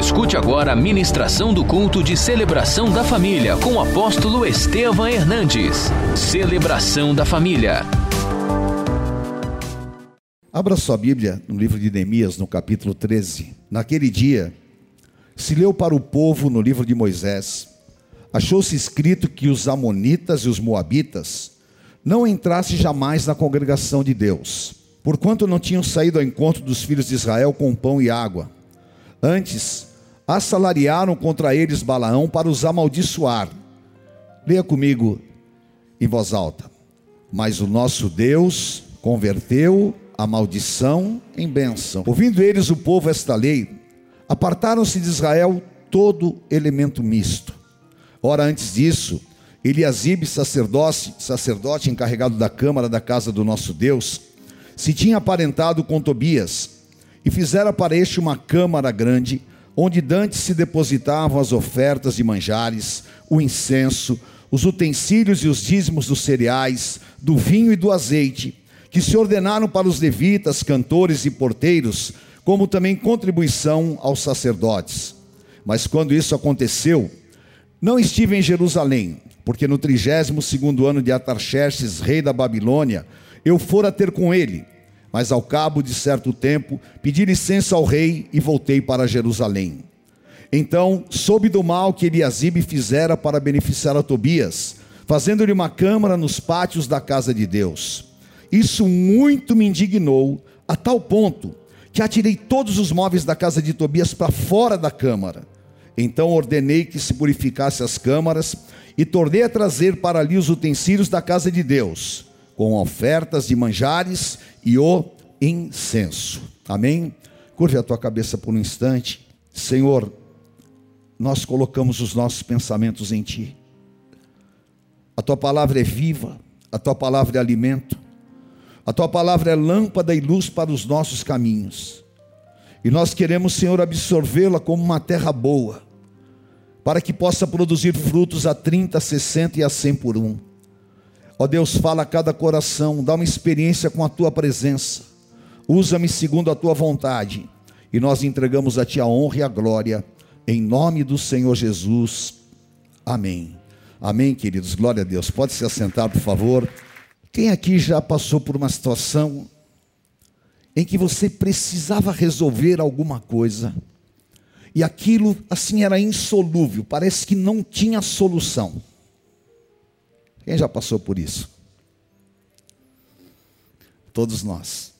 Escute agora a ministração do culto de celebração da família com o apóstolo Estevam Hernandes. Celebração da família. Abra sua Bíblia no livro de Neemias, no capítulo 13. Naquele dia, se leu para o povo no livro de Moisés, achou-se escrito que os Amonitas e os Moabitas não entrassem jamais na congregação de Deus, porquanto não tinham saído ao encontro dos filhos de Israel com pão e água. Antes, assalariaram contra eles Balaão para os amaldiçoar. Leia comigo em voz alta. Mas o nosso Deus converteu a maldição em bênção. Ouvindo eles o povo esta lei, apartaram-se de Israel todo elemento misto. Ora, antes disso, Eliasibe, sacerdote, sacerdote encarregado da câmara da casa do nosso Deus, se tinha aparentado com Tobias e fizera para este uma câmara grande onde dantes se depositavam as ofertas de manjares, o incenso, os utensílios e os dízimos dos cereais, do vinho e do azeite, que se ordenaram para os levitas, cantores e porteiros, como também contribuição aos sacerdotes. Mas quando isso aconteceu, não estive em Jerusalém, porque no trigésimo segundo ano de Atarxerxes, rei da Babilônia, eu fora ter com ele mas ao cabo de certo tempo, pedi licença ao rei e voltei para Jerusalém. Então soube do mal que Eliasibe fizera para beneficiar a Tobias, fazendo-lhe uma câmara nos pátios da casa de Deus. Isso muito me indignou, a tal ponto que atirei todos os móveis da casa de Tobias para fora da câmara. Então ordenei que se purificasse as câmaras e tornei a trazer para ali os utensílios da casa de Deus com ofertas de manjares e o incenso. Amém? Curve a tua cabeça por um instante. Senhor, nós colocamos os nossos pensamentos em Ti. A Tua palavra é viva, a Tua palavra é alimento, a Tua palavra é lâmpada e luz para os nossos caminhos. E nós queremos, Senhor, absorvê-la como uma terra boa, para que possa produzir frutos a 30, 60 e a 100 por um. Ó Deus, fala a cada coração, dá uma experiência com a tua presença. Usa-me segundo a tua vontade. E nós entregamos a ti a honra e a glória, em nome do Senhor Jesus. Amém. Amém, queridos. Glória a Deus. Pode se assentar, por favor. Quem aqui já passou por uma situação em que você precisava resolver alguma coisa e aquilo assim era insolúvel, parece que não tinha solução. Quem já passou por isso? Todos nós.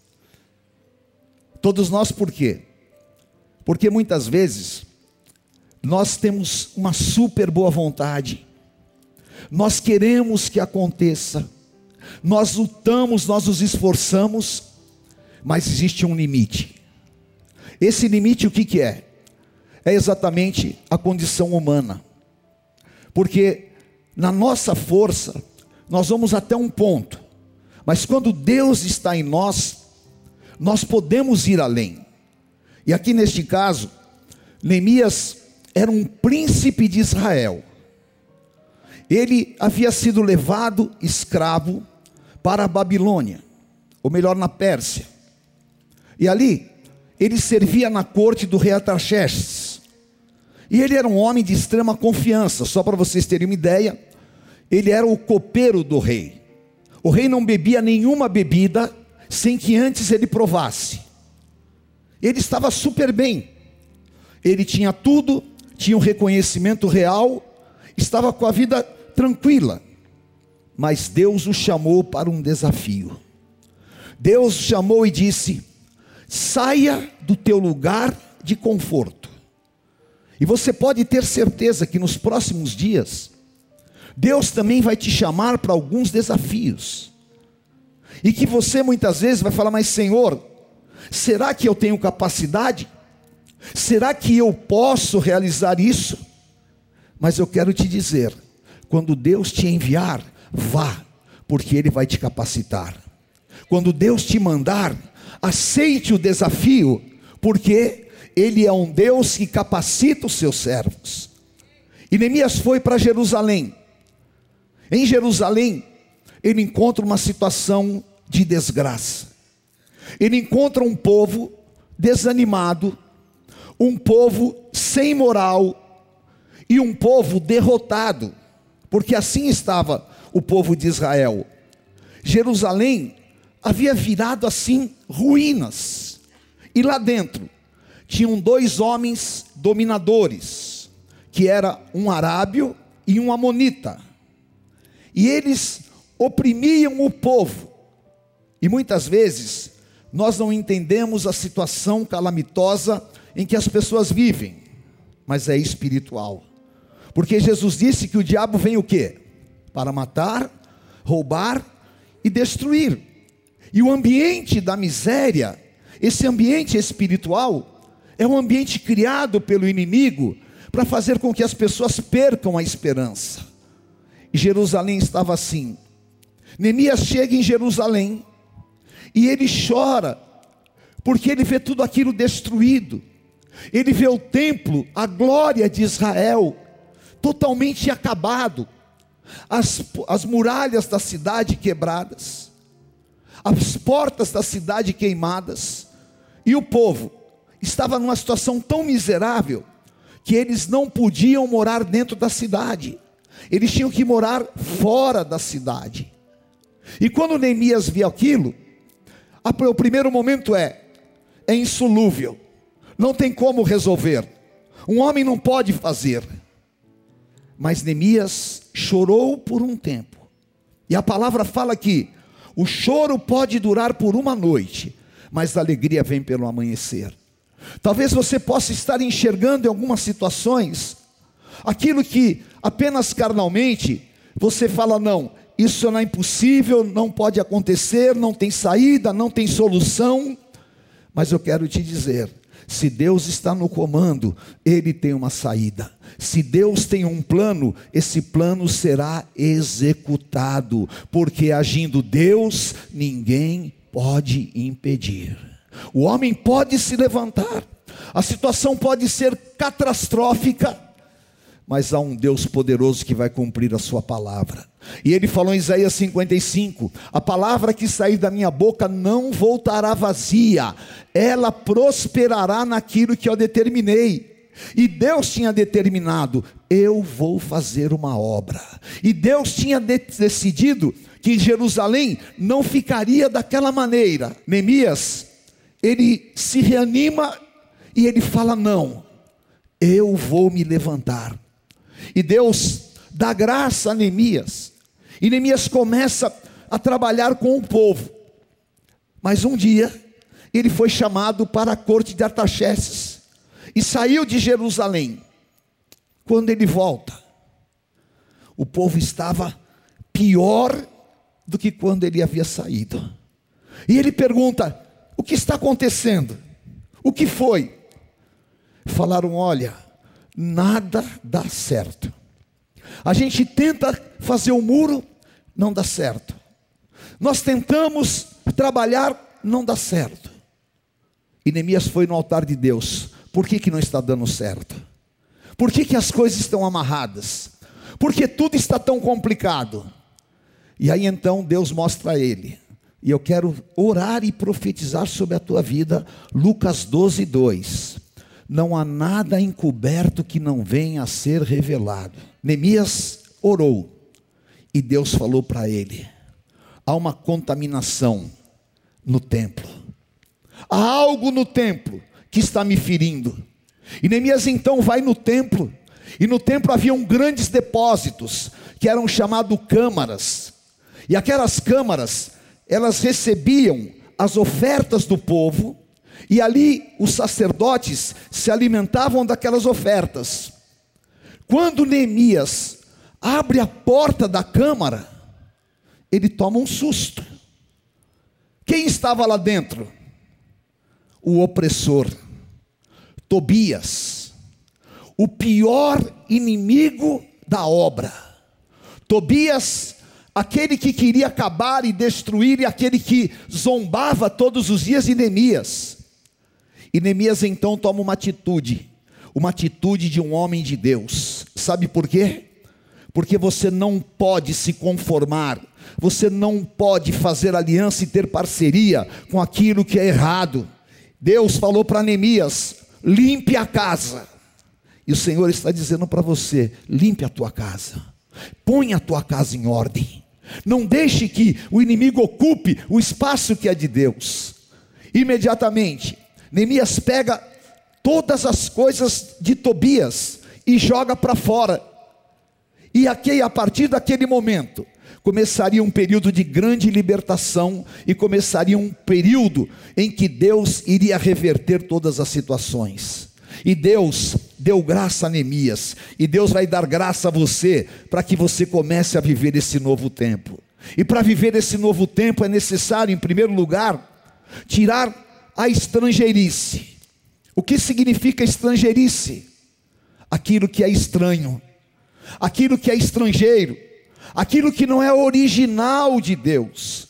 Todos nós por quê? Porque muitas vezes nós temos uma super boa vontade, nós queremos que aconteça, nós lutamos, nós nos esforçamos, mas existe um limite. Esse limite o que, que é? É exatamente a condição humana. Porque na nossa força, nós vamos até um ponto, mas quando Deus está em nós, nós podemos ir além. E aqui neste caso, Neemias era um príncipe de Israel. Ele havia sido levado escravo para a Babilônia, ou melhor, na Pérsia. E ali, ele servia na corte do rei Atarxerxes. E ele era um homem de extrema confiança, só para vocês terem uma ideia, ele era o copeiro do rei. O rei não bebia nenhuma bebida sem que antes ele provasse. Ele estava super bem, ele tinha tudo, tinha um reconhecimento real, estava com a vida tranquila. Mas Deus o chamou para um desafio. Deus o chamou e disse: saia do teu lugar de conforto. E você pode ter certeza que nos próximos dias, Deus também vai te chamar para alguns desafios. E que você muitas vezes vai falar, mas Senhor, será que eu tenho capacidade? Será que eu posso realizar isso? Mas eu quero te dizer, quando Deus te enviar, vá, porque Ele vai te capacitar. Quando Deus te mandar, aceite o desafio, porque ele é um Deus que capacita os seus servos. E Neemias foi para Jerusalém. Em Jerusalém, ele encontra uma situação de desgraça. Ele encontra um povo desanimado, um povo sem moral e um povo derrotado, porque assim estava o povo de Israel. Jerusalém havia virado assim ruínas, e lá dentro tinham dois homens dominadores, que era um arábio e um amonita, e eles oprimiam o povo, e muitas vezes nós não entendemos a situação calamitosa em que as pessoas vivem, mas é espiritual. Porque Jesus disse que o diabo vem o quê? Para matar, roubar e destruir. E o ambiente da miséria, esse ambiente espiritual, é um ambiente criado pelo inimigo para fazer com que as pessoas percam a esperança. Jerusalém estava assim. Neemias chega em Jerusalém e ele chora, porque ele vê tudo aquilo destruído. Ele vê o templo, a glória de Israel, totalmente acabado, as, as muralhas da cidade quebradas, as portas da cidade queimadas, e o povo estava numa situação tão miserável que eles não podiam morar dentro da cidade, eles tinham que morar fora da cidade. E quando Neemias viu aquilo, o primeiro momento é: é insolúvel, não tem como resolver, um homem não pode fazer. Mas Neemias chorou por um tempo, e a palavra fala que o choro pode durar por uma noite, mas a alegria vem pelo amanhecer. Talvez você possa estar enxergando em algumas situações aquilo que apenas carnalmente você fala, não, isso não é impossível, não pode acontecer, não tem saída, não tem solução. Mas eu quero te dizer: se Deus está no comando, Ele tem uma saída. Se Deus tem um plano, esse plano será executado, porque agindo Deus, ninguém pode impedir. O homem pode se levantar, a situação pode ser catastrófica, mas há um Deus poderoso que vai cumprir a sua palavra. E ele falou em Isaías 55: A palavra que sair da minha boca não voltará vazia, ela prosperará naquilo que eu determinei. E Deus tinha determinado: eu vou fazer uma obra. E Deus tinha de decidido que Jerusalém não ficaria daquela maneira. Neemias, ele se reanima e ele fala: Não, eu vou me levantar e Deus dá graça a Neemias. E Neemias começa a trabalhar com o povo. Mas um dia, ele foi chamado para a corte de Artaxerxes e saiu de Jerusalém. Quando ele volta, o povo estava pior do que quando ele havia saído. E ele pergunta: O que está acontecendo? O que foi? Falaram: Olha, nada dá certo. A gente tenta fazer o muro, não dá certo. Nós tentamos trabalhar, não dá certo. E Neemias foi no altar de Deus. Por que, que não está dando certo? Por que, que as coisas estão amarradas? Porque tudo está tão complicado. E aí então Deus mostra a ele. E eu quero orar e profetizar sobre a tua vida. Lucas 12, 2 não há nada encoberto que não venha a ser revelado. Neemias orou e Deus falou para ele: há uma contaminação no templo, há algo no templo que está me ferindo. E Neemias então vai no templo, e no templo haviam grandes depósitos, que eram chamados câmaras, e aquelas câmaras, elas recebiam as ofertas do povo, e ali os sacerdotes se alimentavam daquelas ofertas. Quando Neemias abre a porta da câmara, ele toma um susto. Quem estava lá dentro? O opressor, Tobias, o pior inimigo da obra. Tobias aquele que queria acabar e destruir, e aquele que zombava todos os dias de Neemias. E Neemias então toma uma atitude, uma atitude de um homem de Deus. Sabe por quê? Porque você não pode se conformar, você não pode fazer aliança e ter parceria com aquilo que é errado. Deus falou para Neemias: limpe a casa. E o Senhor está dizendo para você: limpe a tua casa, põe a tua casa em ordem. Não deixe que o inimigo ocupe o espaço que é de Deus. Imediatamente, Neemias pega todas as coisas de Tobias e joga para fora. E aqui, a partir daquele momento, começaria um período de grande libertação e começaria um período em que Deus iria reverter todas as situações. E Deus deu graça a Neemias, e Deus vai dar graça a você para que você comece a viver esse novo tempo. E para viver esse novo tempo é necessário, em primeiro lugar, tirar a estrangeirice. O que significa estrangeirice? Aquilo que é estranho, aquilo que é estrangeiro, aquilo que não é original de Deus.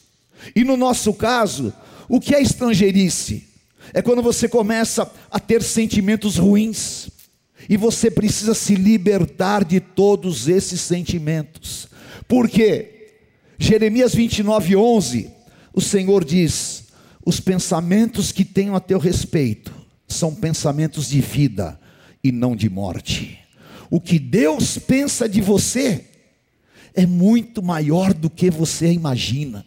E no nosso caso, o que é estrangeirice? É quando você começa a ter sentimentos ruins, e você precisa se libertar de todos esses sentimentos. Por quê? Jeremias 29, 11, o Senhor diz: Os pensamentos que tenho a teu respeito são pensamentos de vida e não de morte. O que Deus pensa de você é muito maior do que você imagina.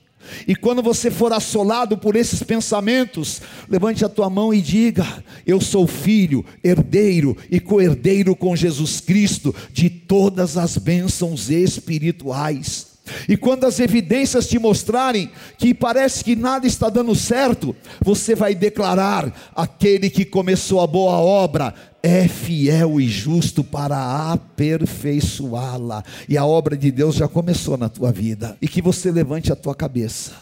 E quando você for assolado por esses pensamentos, levante a tua mão e diga: Eu sou filho, herdeiro e co-herdeiro com Jesus Cristo de todas as bênçãos espirituais. E quando as evidências te mostrarem que parece que nada está dando certo, você vai declarar: aquele que começou a boa obra é fiel e justo para aperfeiçoá-la. E a obra de Deus já começou na tua vida. E que você levante a tua cabeça.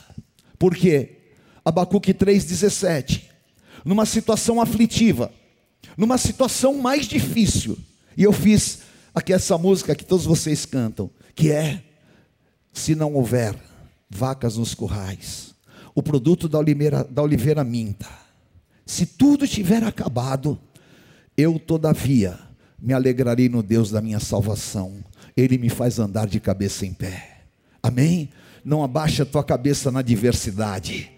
Por quê? Abacuque 3,17. Numa situação aflitiva, numa situação mais difícil. E eu fiz aqui essa música que todos vocês cantam, que é se não houver vacas nos currais, o produto da oliveira, da oliveira minta, se tudo tiver acabado, eu todavia me alegrarei no Deus da minha salvação, Ele me faz andar de cabeça em pé, amém? Não abaixa a tua cabeça na diversidade,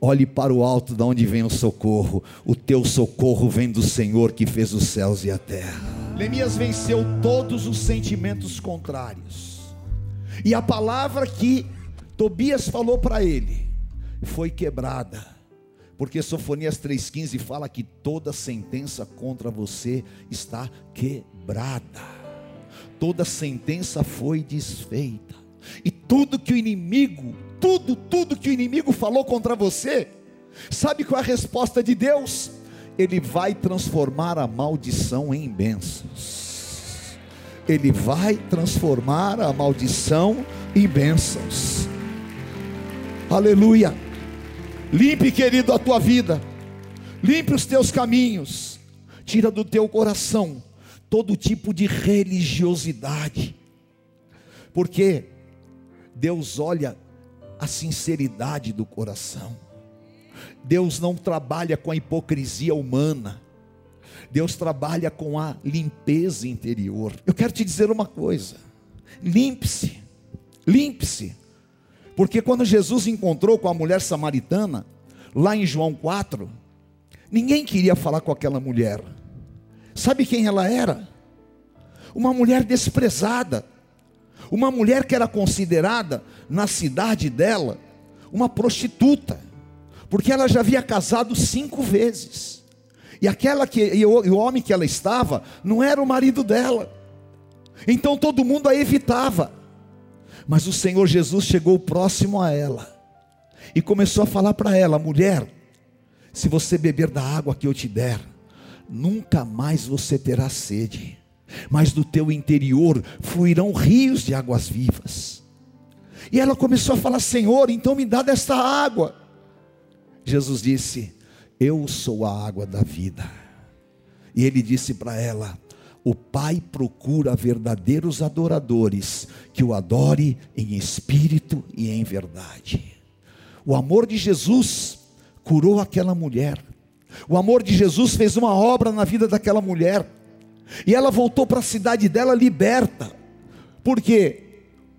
olhe para o alto de onde vem o socorro, o teu socorro vem do Senhor que fez os céus e a terra. Neemias venceu todos os sentimentos contrários e a palavra que Tobias falou para ele foi quebrada. Porque Sofonias 3,15 fala que toda sentença contra você está quebrada. Toda sentença foi desfeita. E tudo que o inimigo, tudo, tudo que o inimigo falou contra você, sabe qual é a resposta de Deus? Ele vai transformar a maldição em bênçãos. Ele vai transformar a maldição em bênçãos. Aleluia. Limpe, querido, a tua vida. Limpe os teus caminhos. Tira do teu coração todo tipo de religiosidade. Porque Deus olha a sinceridade do coração. Deus não trabalha com a hipocrisia humana. Deus trabalha com a limpeza interior. Eu quero te dizer uma coisa: limpe-se, limpe-se, porque quando Jesus encontrou com a mulher samaritana, lá em João 4, ninguém queria falar com aquela mulher. Sabe quem ela era? Uma mulher desprezada, uma mulher que era considerada na cidade dela uma prostituta, porque ela já havia casado cinco vezes. E aquela que e o, e o homem que ela estava não era o marido dela. Então todo mundo a evitava. Mas o Senhor Jesus chegou próximo a ela e começou a falar para ela: mulher, se você beber da água que eu te der, nunca mais você terá sede, mas do teu interior fluirão rios de águas vivas. E ela começou a falar: Senhor, então me dá desta água. Jesus disse: eu sou a água da vida. E ele disse para ela: O Pai procura verdadeiros adoradores que o adore em espírito e em verdade. O amor de Jesus curou aquela mulher. O amor de Jesus fez uma obra na vida daquela mulher. E ela voltou para a cidade dela liberta. Porque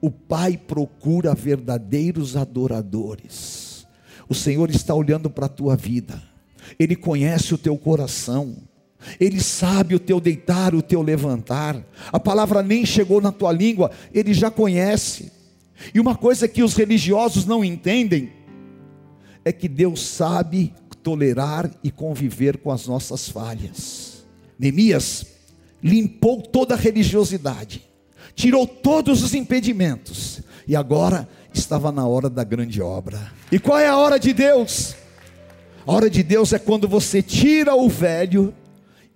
o Pai procura verdadeiros adoradores. O Senhor está olhando para a tua vida. Ele conhece o teu coração. Ele sabe o teu deitar, o teu levantar. A palavra nem chegou na tua língua, ele já conhece. E uma coisa que os religiosos não entendem é que Deus sabe tolerar e conviver com as nossas falhas. Neemias limpou toda a religiosidade, tirou todos os impedimentos, e agora estava na hora da grande obra. E qual é a hora de Deus? A hora de Deus é quando você tira o velho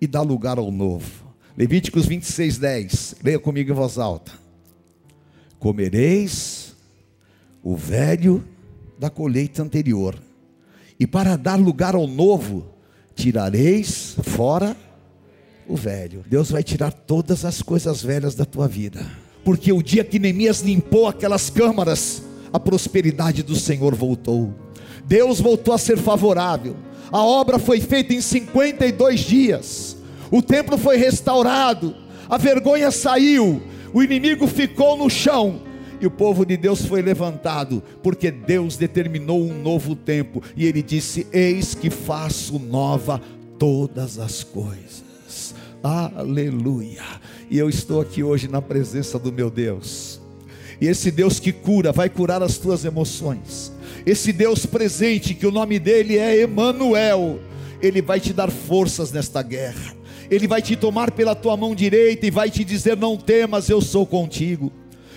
e dá lugar ao novo. Levíticos 26, 10. Leia comigo em voz alta. Comereis o velho da colheita anterior, e para dar lugar ao novo, tirareis fora o velho. Deus vai tirar todas as coisas velhas da tua vida, porque o dia que Neemias limpou aquelas câmaras, a prosperidade do Senhor voltou. Deus voltou a ser favorável. A obra foi feita em 52 dias. O templo foi restaurado. A vergonha saiu. O inimigo ficou no chão. E o povo de Deus foi levantado, porque Deus determinou um novo tempo. E ele disse: Eis que faço nova todas as coisas. Aleluia. E eu estou aqui hoje na presença do meu Deus. E esse Deus que cura, vai curar as tuas emoções esse Deus presente, que o nome dele é Emanuel, ele vai te dar forças nesta guerra. Ele vai te tomar pela tua mão direita e vai te dizer: "Não temas, eu sou contigo".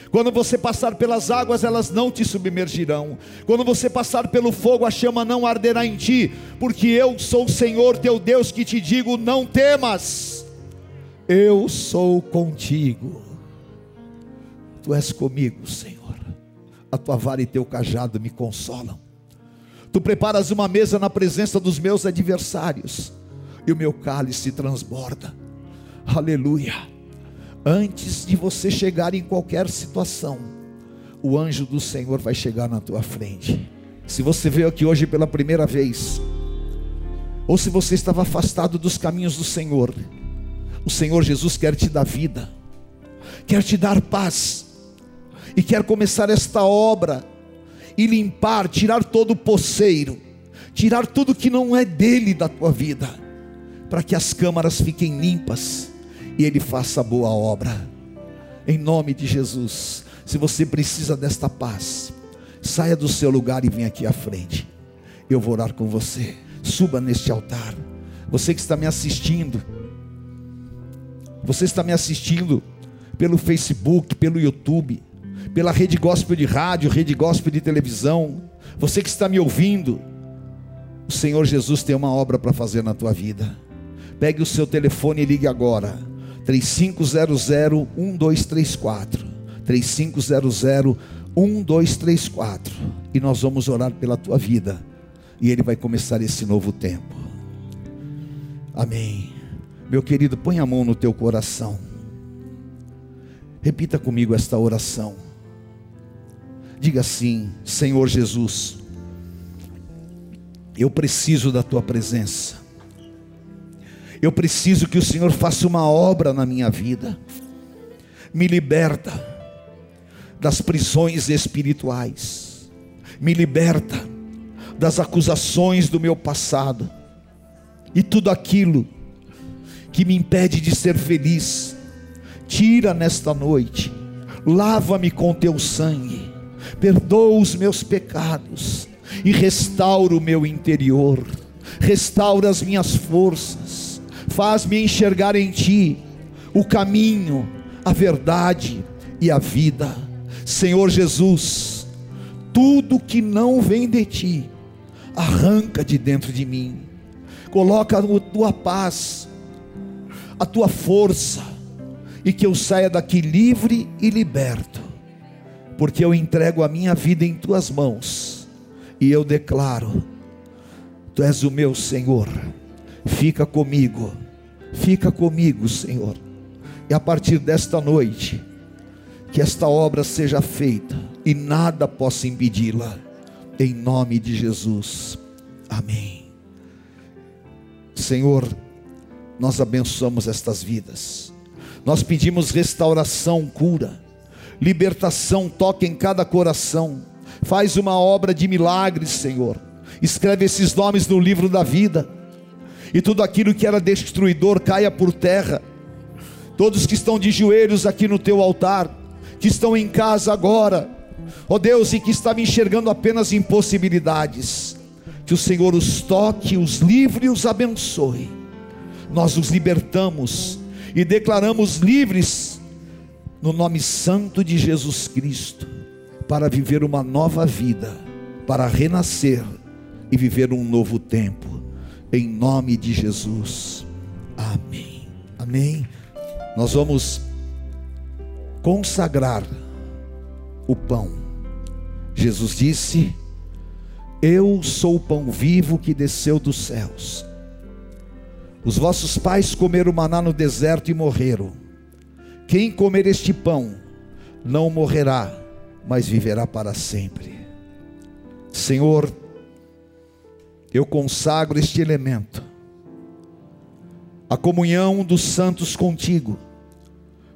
Quando você passar pelas águas, elas não te submergirão. Quando você passar pelo fogo, a chama não arderá em ti, porque eu sou o Senhor teu Deus que te digo: não temas, eu sou contigo. Tu és comigo, Senhor a tua vara e teu cajado me consolam. Tu preparas uma mesa na presença dos meus adversários, e o meu cálice transborda. Aleluia. Antes de você chegar em qualquer situação, o anjo do Senhor vai chegar na tua frente. Se você veio aqui hoje pela primeira vez, ou se você estava afastado dos caminhos do Senhor, o Senhor Jesus quer te dar vida, quer te dar paz, e quer começar esta obra e limpar, tirar todo o poceiro, tirar tudo que não é dele da tua vida, para que as câmaras fiquem limpas e ele faça a boa obra. Em nome de Jesus, se você precisa desta paz, saia do seu lugar e venha aqui à frente. Eu vou orar com você. Suba neste altar. Você que está me assistindo, você está me assistindo pelo Facebook, pelo YouTube, pela rede gospel de rádio, rede gospel de televisão, você que está me ouvindo, o Senhor Jesus tem uma obra para fazer na tua vida. Pegue o seu telefone e ligue agora. 3500 1234. 3500 1234. E nós vamos orar pela tua vida. E ele vai começar esse novo tempo. Amém. Meu querido, põe a mão no teu coração. Repita comigo esta oração. Diga assim: Senhor Jesus, eu preciso da tua presença. Eu preciso que o Senhor faça uma obra na minha vida. Me liberta das prisões espirituais. Me liberta das acusações do meu passado. E tudo aquilo que me impede de ser feliz. Tira nesta noite. Lava-me com teu sangue perdoa os meus pecados e restaura o meu interior, restaura as minhas forças, faz-me enxergar em Ti o caminho, a verdade e a vida. Senhor Jesus, tudo que não vem de Ti, arranca de dentro de mim, coloca a Tua paz, a Tua força, e que eu saia daqui livre e liberto porque eu entrego a minha vida em tuas mãos e eu declaro: Tu és o meu Senhor, fica comigo, fica comigo, Senhor, e a partir desta noite, que esta obra seja feita e nada possa impedi-la, em nome de Jesus, amém. Senhor, nós abençoamos estas vidas, nós pedimos restauração, cura, libertação toque em cada coração. Faz uma obra de milagres, Senhor. Escreve esses nomes no livro da vida. e tudo aquilo que era destruidor caia por terra. Todos que estão de joelhos aqui no teu altar, que estão em casa agora, ó oh Deus, e que estavam enxergando apenas impossibilidades, que o Senhor os toque, os livre e os abençoe. Nós os libertamos e declaramos livres no nome santo de Jesus Cristo, para viver uma nova vida, para renascer e viver um novo tempo, em nome de Jesus. Amém. Amém. Nós vamos consagrar o pão. Jesus disse: eu sou o pão vivo que desceu dos céus. Os vossos pais comeram maná no deserto e morreram. Quem comer este pão não morrerá, mas viverá para sempre. Senhor, eu consagro este elemento, a comunhão dos santos contigo,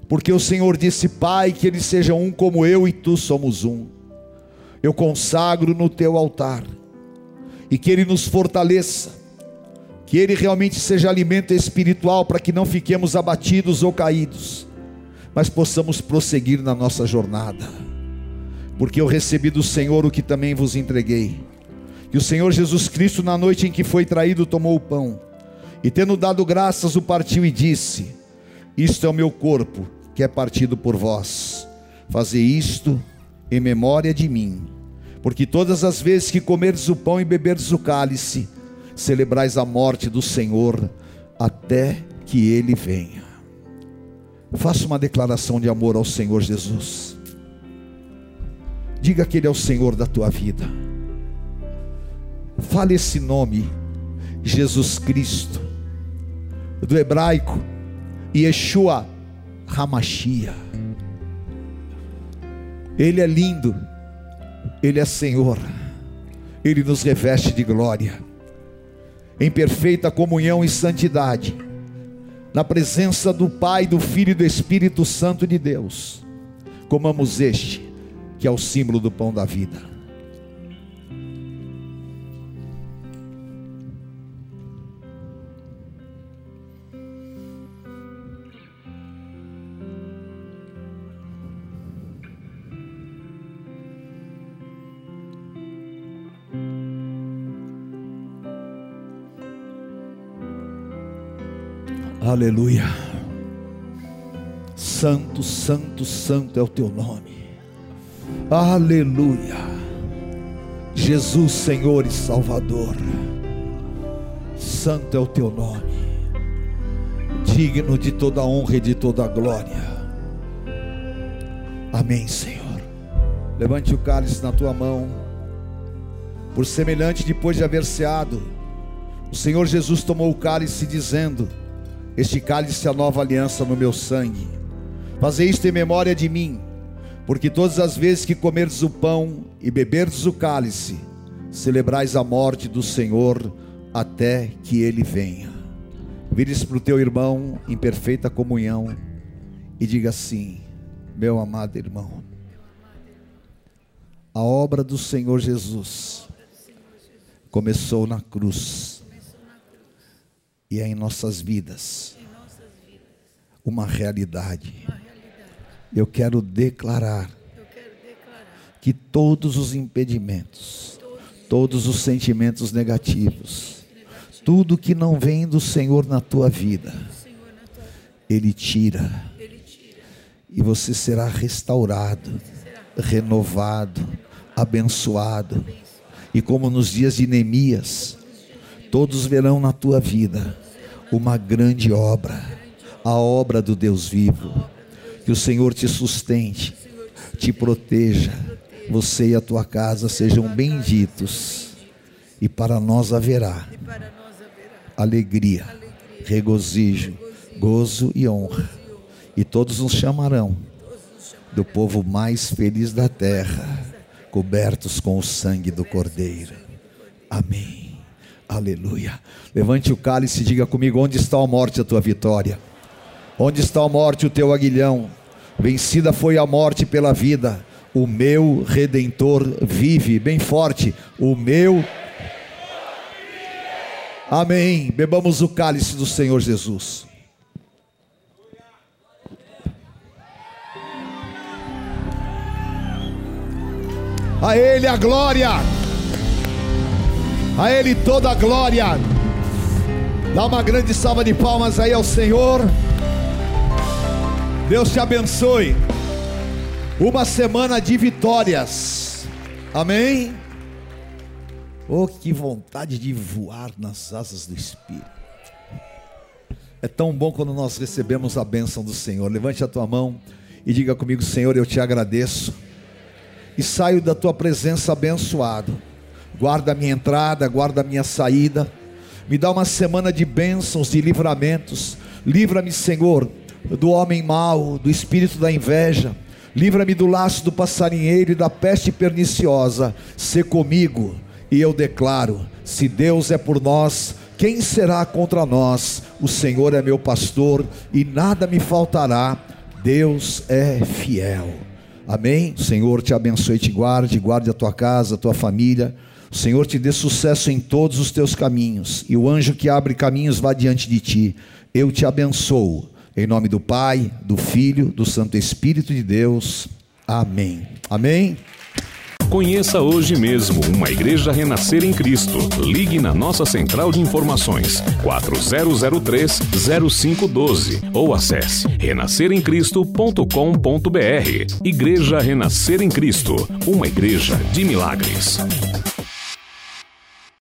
porque o Senhor disse, Pai, que eles sejam um como eu e tu somos um eu consagro no teu altar, e que Ele nos fortaleça, que Ele realmente seja alimento espiritual para que não fiquemos abatidos ou caídos, mas possamos prosseguir na nossa jornada, porque eu recebi do Senhor o que também vos entreguei, que o Senhor Jesus Cristo, na noite em que foi traído, tomou o pão, e tendo dado graças, o partiu e disse: Isto é o meu corpo, que é partido por vós, fazer isto em memória de mim. Porque todas as vezes que comerdes o pão e beberdes o cálice, celebrais a morte do Senhor até que ele venha. Faça uma declaração de amor ao Senhor Jesus. Diga que Ele é o Senhor da tua vida. Fale esse nome, Jesus Cristo, do hebraico, Yeshua Hamashia. Ele é lindo, Ele é Senhor, Ele nos reveste de glória, em perfeita comunhão e santidade, na presença do Pai, do Filho e do Espírito Santo de Deus. Comamos este, que é o símbolo do pão da vida. Aleluia. Santo, santo, santo é o teu nome. Aleluia. Jesus, Senhor e Salvador. Santo é o teu nome. Digno de toda honra e de toda glória. Amém, Senhor. Levante o cálice na tua mão. Por semelhante, depois de haver ceado, o Senhor Jesus tomou o cálice, dizendo: este cálice é a nova aliança no meu sangue. Fazei isto em memória de mim, porque todas as vezes que comerdes o pão e beberdes o cálice, celebrais a morte do Senhor até que ele venha. Vires para o teu irmão em perfeita comunhão e diga assim: Meu amado irmão, a obra do Senhor Jesus começou na cruz e é em nossas vidas. Uma realidade. Eu quero declarar que todos os impedimentos, todos os sentimentos negativos, tudo que não vem do Senhor na tua vida, Ele tira, e você será restaurado, renovado, abençoado, e como nos dias de Neemias, todos verão na tua vida uma grande obra, a obra do Deus vivo. Que o Senhor te sustente, te proteja, você e a tua casa sejam benditos, e para nós haverá alegria, regozijo, gozo e honra, e todos nos chamarão do povo mais feliz da terra, cobertos com o sangue do Cordeiro. Amém. Aleluia. Levante o cálice e diga comigo: onde está a morte, a tua vitória? Onde está a morte, o teu aguilhão? Vencida foi a morte pela vida. O meu redentor vive, bem forte. O meu Amém. Bebamos o cálice do Senhor Jesus. A Ele a glória, a Ele toda a glória. Dá uma grande salva de palmas aí ao Senhor. Deus te abençoe. Uma semana de vitórias. Amém. Oh, que vontade de voar nas asas do Espírito. É tão bom quando nós recebemos a bênção do Senhor. Levante a tua mão e diga comigo: Senhor, eu te agradeço e saio da tua presença abençoado. Guarda a minha entrada, guarda a minha saída. Me dá uma semana de bênçãos, de livramentos. Livra-me, Senhor, do homem mau, do espírito da inveja. Livra-me do laço do passarinheiro e da peste perniciosa. Se comigo, e eu declaro: se Deus é por nós, quem será contra nós? O Senhor é meu pastor e nada me faltará. Deus é fiel. Amém? O Senhor te abençoe e te guarde, guarde a tua casa, a tua família. O Senhor te dê sucesso em todos os teus caminhos, e o anjo que abre caminhos vá diante de ti. Eu te abençoo. Em nome do Pai, do Filho, do Santo Espírito de Deus. Amém. Amém. Conheça hoje mesmo uma igreja renascer em Cristo. Ligue na nossa central de informações 4003-0512 ou acesse renasceremcristo.com.br. Igreja Renascer em Cristo, uma igreja de milagres.